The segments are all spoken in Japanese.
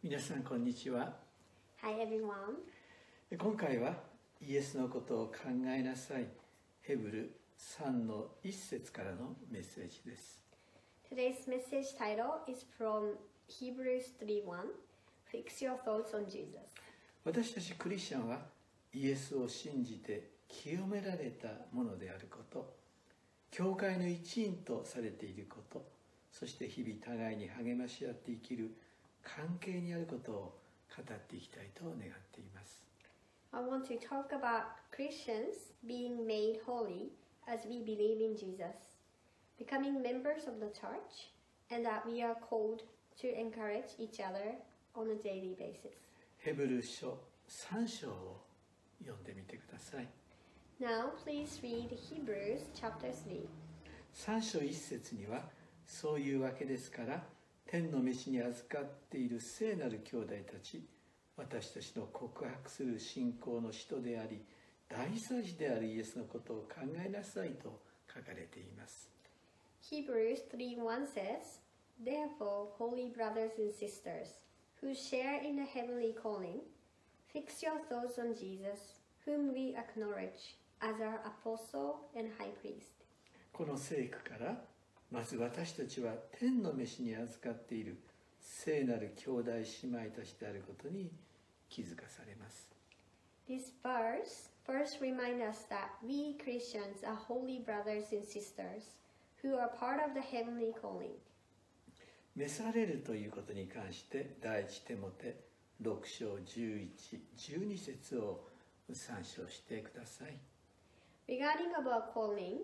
皆さんこんにちは Hi everyone. 今回はイエスのことを考えなさいヘブル3の1節からのメッセージです Today's message title is from Hebrews 3:1. Fix your thoughts on Jesus. 私たちクリスチャンはイエスを信じて清められたものであること教会の一員とされていることそして日々互いに励まし合って生きる関係にあることを語っていきたいと願っています I want to talk about Christians being made holy as we believe in Jesus, becoming members of the church, and that we are called to encourage each other on a daily basis. ヘブル書3章を読んでみてください Now, please read Hebrews chapter 3. 3章1節にはそういうわけですから天の飯に預かっている聖なる兄弟たち私たちの告白する信仰の使徒であり大祭司であるイエスのことを考えなさいと書かれています Hebrews 3:1 says, Therefore, holy brothers and sisters, who share in the heavenly calling, fix your thoughts on Jesus, whom we acknowledge as our apostle and high priest. この聖句からまず私たちは天の飯に預かっている聖なる兄弟姉妹たちであることに気づかされます This verse first reminds us that we Christians are holy brothers and sisters who are part of the heavenly calling. 召されるということに関して第一テモテ6章1112節を参照してください Regarding about calling,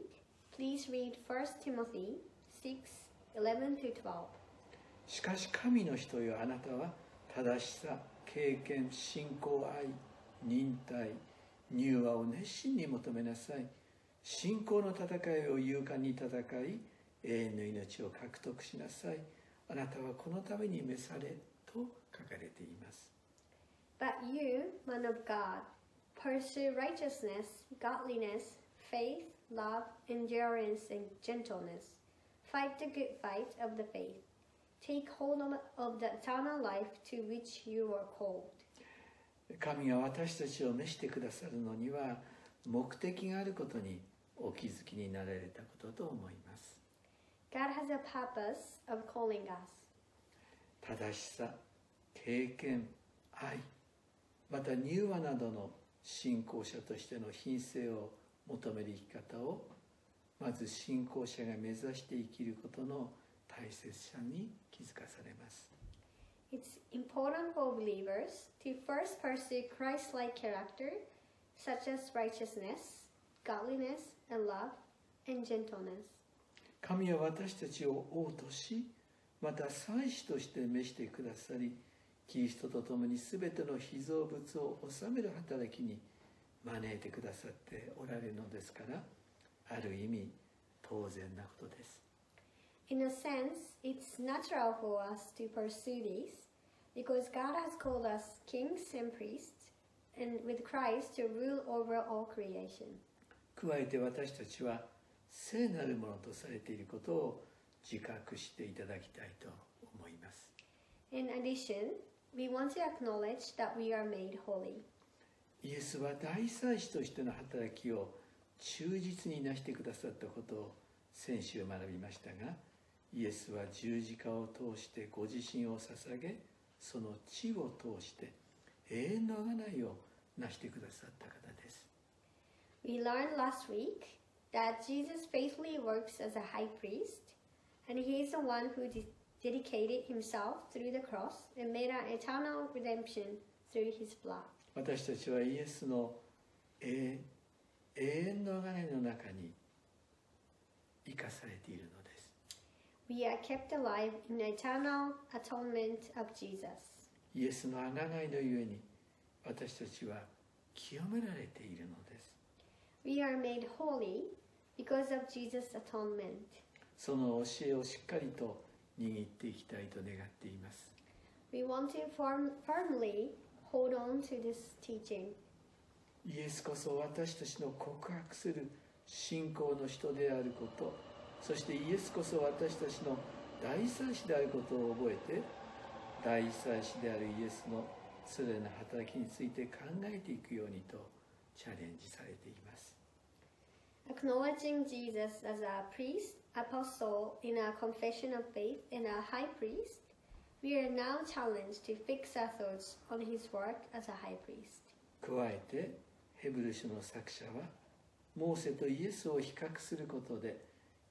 please read 1 Timothy しかし神の人よあなたは正しさ経験信仰愛忍耐乳和を熱心に求めなさい。信仰の戦いを勇敢に戦い永遠の命を獲得しなさい。あなたはこのために召されと書かれています。But you, man of God, pursue righteousness, godliness, faith, love, endurance, and gentleness. Fight the good fight of the faith. Take hold of- the eternal life to which you were called. 神が私たちを召してくださるのには目的があることにお気づきになられたことと思います God has a purpose of calling us. 正しさ経験愛また柔和などの信仰者としての品性を求める生き方をまず信仰者が目指して生きることの大切さに気づかされます It's important for believers to first pursue Christ like character, such as righteousness, godliness, and love, and gentleness. 神は私たちを王としまた祭司として召してくださりキリストと共に全ての被造物を治める働きに招いてくださっておられるのですからある意味当然なことです In a sense, it's natural for us to pursue these because God has called us kings and priests, and with Christ to rule over all creation. 加えて私たちは聖なるものとされていることを自覚していただきたいと思います In addition, we want to acknowledge that we are made holy. イエスは大祭司としての働きを忠実になしてくださったことを先週学びましたがイエスは十字架を通してご自身を捧げその血を通して永遠の贖いをなしてくださった方です We learned last week that Jesus faithfully works as a high priest, and he is the one who de- dedicated himself through the cross and made an eternal redemption through his blood. 私たちはイエスの永永遠の贖いの中に生かされているのです We are kept alive in the eternal atonement of Jesus. イエスの贖いのゆえに私たちは清められているのです We are made holy because of Jesus' atonement. その教えをしっかりと握っていきたいと願っています We want to firm, firmly hold on to this teaching. イエスこそ私たちの告白する信仰の人であることそしてイエスこそ私たちの大祭司であることを覚えて大祭司であるイエスのそれらの働きについて考えていくようにとチャレンジされています Acknowledging Jesus as a priest, apostle, in a confession of faith, and a high priest, we are now challenged to fix our thoughts on his work as a high priest. 加えてヘブル書の作者はモーセとイエスを比較することで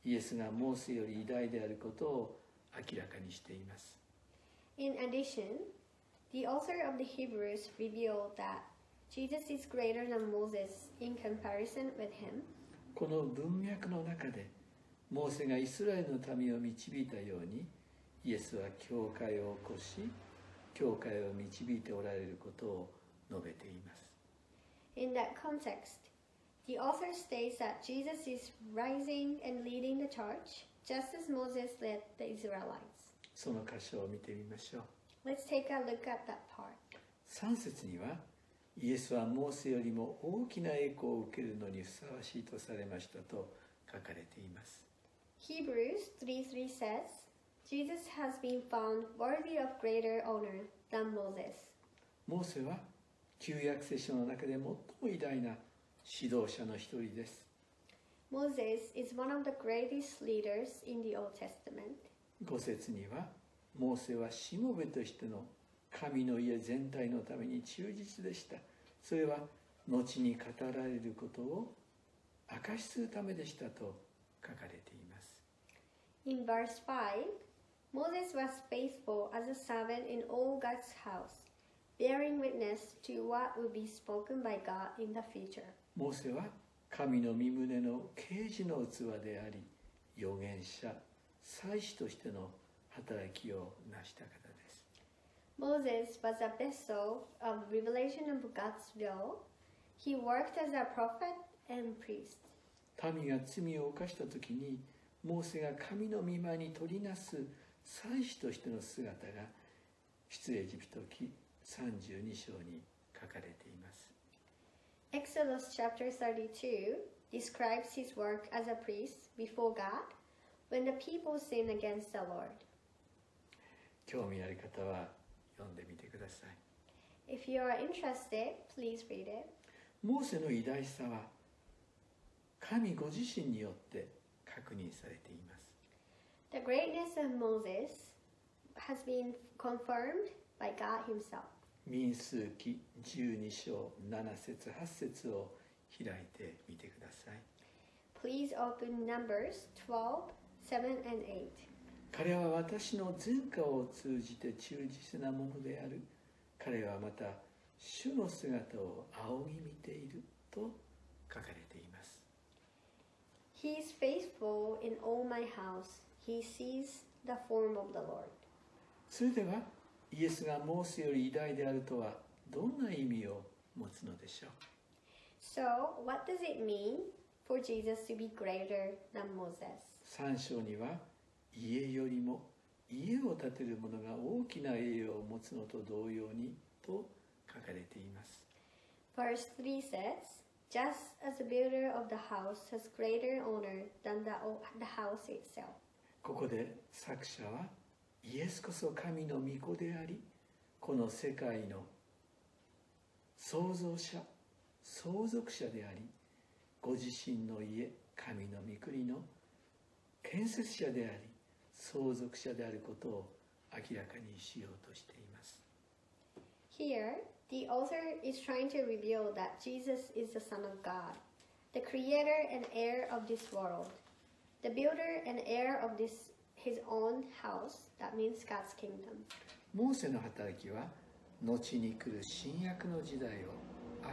イエスがモーセより偉大であることを明らかにしています。In addition, the author of the Hebrews revealed that Jesus is greater than Moses in comparison with him, この文脈の中でモーセがイスラエルの民を導いたようにイエスは教会を起こし教会を導いておられることを述べています In that context, the author states that Jesus is rising and leading the church just as Moses led the Israelites. その箇所を見てみましょう Let's take a look at that part. 3節にはイエスはモーセよりも大きな栄光を受けるのにふさわしいとされましたと書かれています Hebrews 3:3 says, Jesus has been found worthy of greater honor than Moses. モーセは 旧約聖書の中で最も偉大な指導者の一人です Moses is one of the greatest leaders in the Old Testament. 5節にはモーセはしもべとしての神の家全体のために忠実でしたそれは後に語られることを証しするためでしたと書かれています In verse 5, Moses was faithful as a servant in all God's house, bearing witness to what would be spoken by God in the future. モーセは神の身旨の啓示の器であり預言者祭司としての働きを成した方です Moses was a vessel of revelation of God's will. He worked as a prophet and priest. 民が罪を犯した時にモーセが神の御前に取りなす祭司としての姿が出エジプト記32章に書かれています Exodus chapter 32 describes his work as a priest before God when the people sinned against the Lord. 興味ある方は読んでみてください If you are interested, please read it. モーセの偉大さは神ご自身によって確認されています The greatness of Moses has been confirmed by God himself. 民数記12章7節8節を開いてみてください Please open Numbers 12, 7 and 8. 彼は私の前科を通じて忠実なものである彼はまた主の姿を仰ぎ見ていると書かれています He is faithful in all my house. He sees the form of the Lord. それではイエスがモーセより偉大であるとはどんな意味を持つのでしょう So, what does it mean for Jesus to be greater than Moses? 3章には家よりも家を建てる者が大きな栄誉を持つのと同様にと書かれています Verse 3 says, Just as the builder of the house has greater honor than the, the house itself. ここで作者はイエスこそ神の御子でありこの世界の創造者相続者でありご自身の家神の御国の建設者であり相続者であることを明らかにしようとしています Here, the author is trying to reveal that Jesus is the Son of God, the creator and heir of this world, the builder and heir of this his own house, that means God's kingdom. モーセの働きは後に来る新約の時代を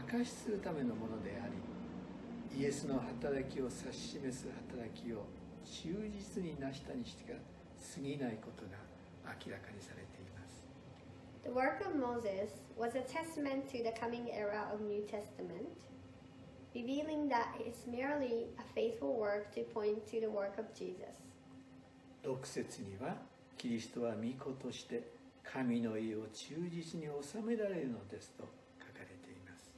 証しするためのものでありイエスの働きを指し示す働きを忠実に成したにしては過ぎないことが明らかにされています The work of Moses was a testament to the coming era of New Testament, revealing that it's merely a faithful work to point to the work of Jesus. 6節にはキリストは御子として神の家を忠実に治められるのですと書かれています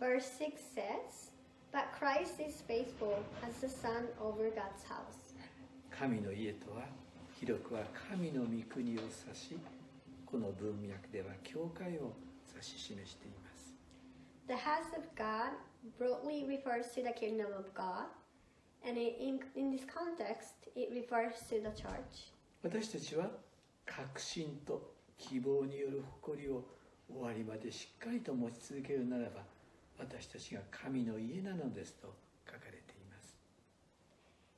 Verse 6 says, But Christ is faithful as the Son over God's house. 神の家とは広くは神の御国を指しこの文脈では教会を指し示しています The house of God broadly refers to the kingdom of God, and in, in this context, it refers to the church. 私たちは確信と希望による誇りを終わりまでしっかりと持ち続けるならば私たちが神の家なのですと書かれています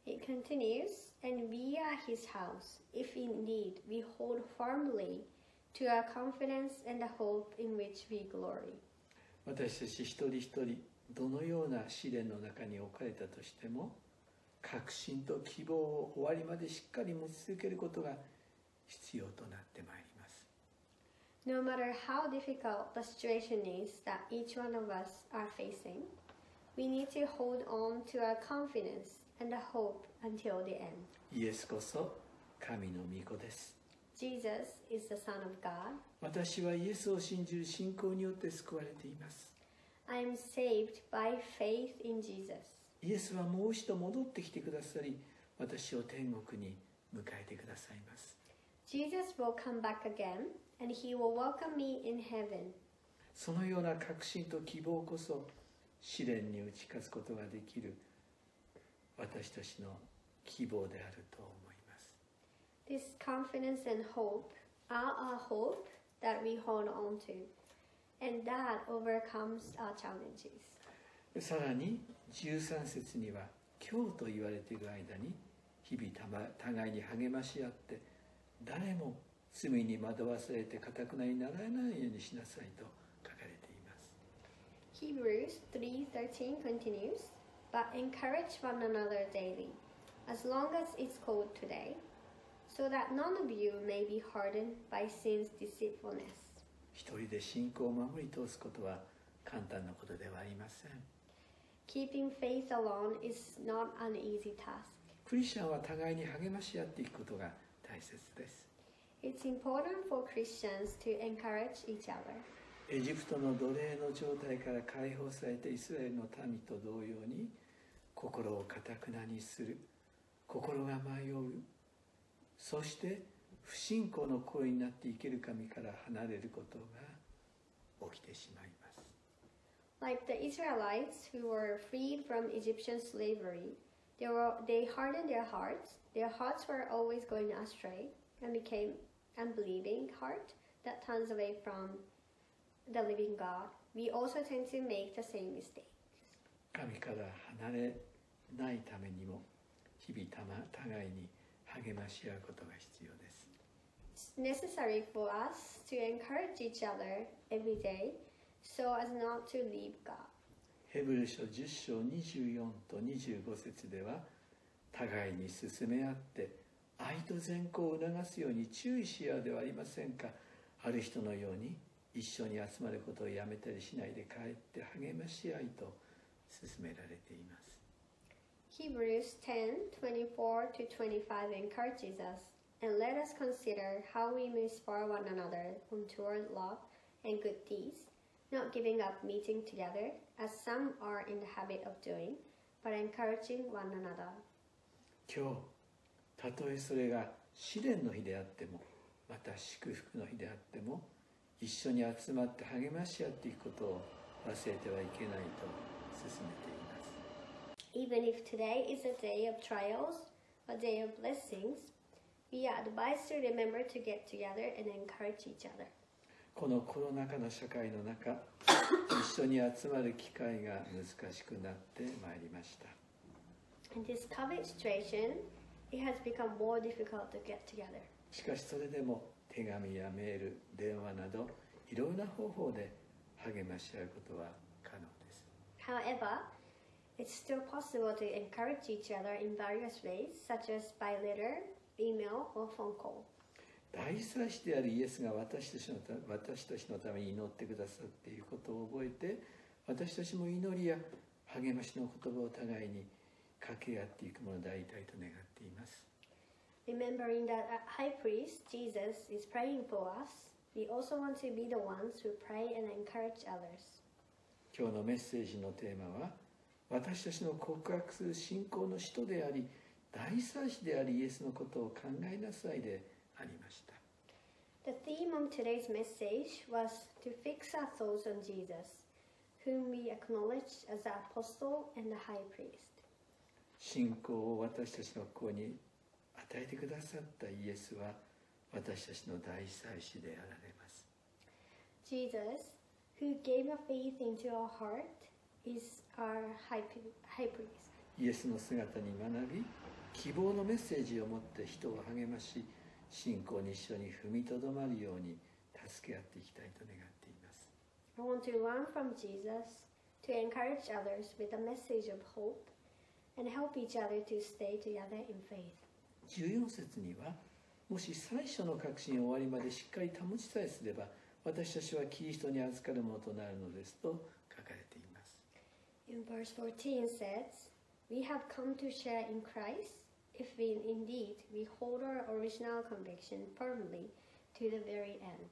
It continues, and we are his house, if indeed we hold firmly to our confidence and the hope in which we glory. 私たち一人一人どのような試練の中に置かれたとしても確信と希望を終わりまでしっかり持ち続けることが必要となってまいります No matter how difficult the situation is that each one of us are facing, we need to hold on to our confidence and the hope until the end. イエスこそ神の御子です Jesus is the Son of God. 私はイエスを信じる信仰によって救われています I am saved by faith in Jesus. イエスはもう一度戻ってきてくださり私を天国に迎えてくださいます Jesus will come back again and he will welcome me in heaven. そのような確信と希望こそ試練に打ち勝つことができる私たちの希望であると思います This confidence and hope are a hope that we hold on to, and that overcomes our challenges. さらに13節には今日と言われている間に日々互いに励まし合って誰も罪に惑わされてかたくなにならないようにしなさいと書かれています Hebrews 3:13 continues, "But encourage one another daily, as long as it's called today, so that none of you may be hardened by sin's deceitfulness." 一人で信仰を守り通すことは簡単なことではありません Keeping faith alone is not an easy task. クリスチャンは互いに励まし合っていくことが大切です It's important for Christians to encourage each other. エジプトの奴隷の状態から解放されたイスラエルの民と同様に心をかたくなにする心が迷うそして不信仰の声になって生ける神から離れることが起きてしまいます Like the Israelites who were freed from Egyptian slavery, they, were, they hardened their hearts. Their hearts were always going astray and became unbelieving heart that turns away from the living God. We also tend to make the same mistake. 神から離れないためにも日々たま互いに励まし合うことが必要です It's necessary for us to encourage each other every day so as not to leave God. ヘブル書10章24と25節では互いに進め合って愛と善行を促すように注意し合うではありませんかある人のように一緒に集まることをやめたりしないで帰って励まし合いと進められています Hebrews 10 24 to 25 encourages us, and let us consider how we may spur one another on toward love and good deeds, not giving up meeting together, as some are in the habit of doing, but encouraging one another. 今日たとえそれが試練の日であってもまた祝福の日であっても一緒に集まって励まし合っていくことを忘れてはいけないと進めています Even if today is a day of trials, a day of blessings, we are advised to remember to get together and encourage each other. このコロナ禍の社会の中一緒に集まる機会が難しくなってまいりました In this COVID situation, it has become more difficult to get together. しかしそれでも手紙やメール電話などいろんな方法で励まし合うことは可能です However, it's still possible to encourage each other in various ways, such as by letter, email, or phone call. 大祭司であるイエスが私たちのた私たちのために祈ってくださっていることを覚えて私たちも祈りや励ましの言葉を互いに掛け合っていくものでありたいと願っています Remembering that high priest, Jesus, is praying for us, we also want to be the ones who pray and encourage others. 今日のメッセージのテーマは私たちの告白する信仰の使徒であり大祭司でありイエスのことを考えなさいでありました The theme of today's message was to fix our thoughts on Jesus, whom we acknowledge as the apostle and the high priest. 信仰を私たちの子に与えてくださったイエスは私たちの大祭司であられます Jesus, who gave a faith into our heart, is our high, pri- high priest. イエスの姿に学び希望のメッセージを持って人を励まし信仰に一緒に踏みとどまるように助け合っていきたいと願っています I want to learn from Jesus, to encourage others with a message of hope, and help each other to stay together in faith. 14節にはもし最初の確信を終わりまでしっかり保ちさえすれば私たちはキリストに預かるものとなるのですと書かれています In verse 14 says, We have come to share in Christ if we indeed we hold our original conviction firmly to the very end.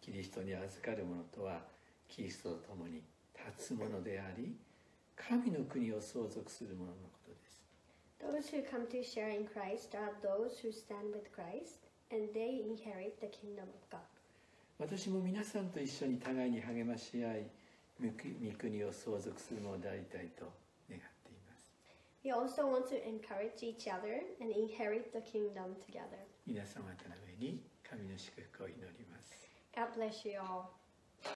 キリストに預かるものとはキリストと共に立つものであり神の国を相続するもののことです Those who come to share in Christ are those who stand with Christ, and they inherit the kingdom of God. 私も皆さんと一緒に互いに励まし合い御国を相続するものでありたいと We also want to encourage each other and inherit the kingdom together. 皆様方の上に神の祝福を祈ります God bless you all.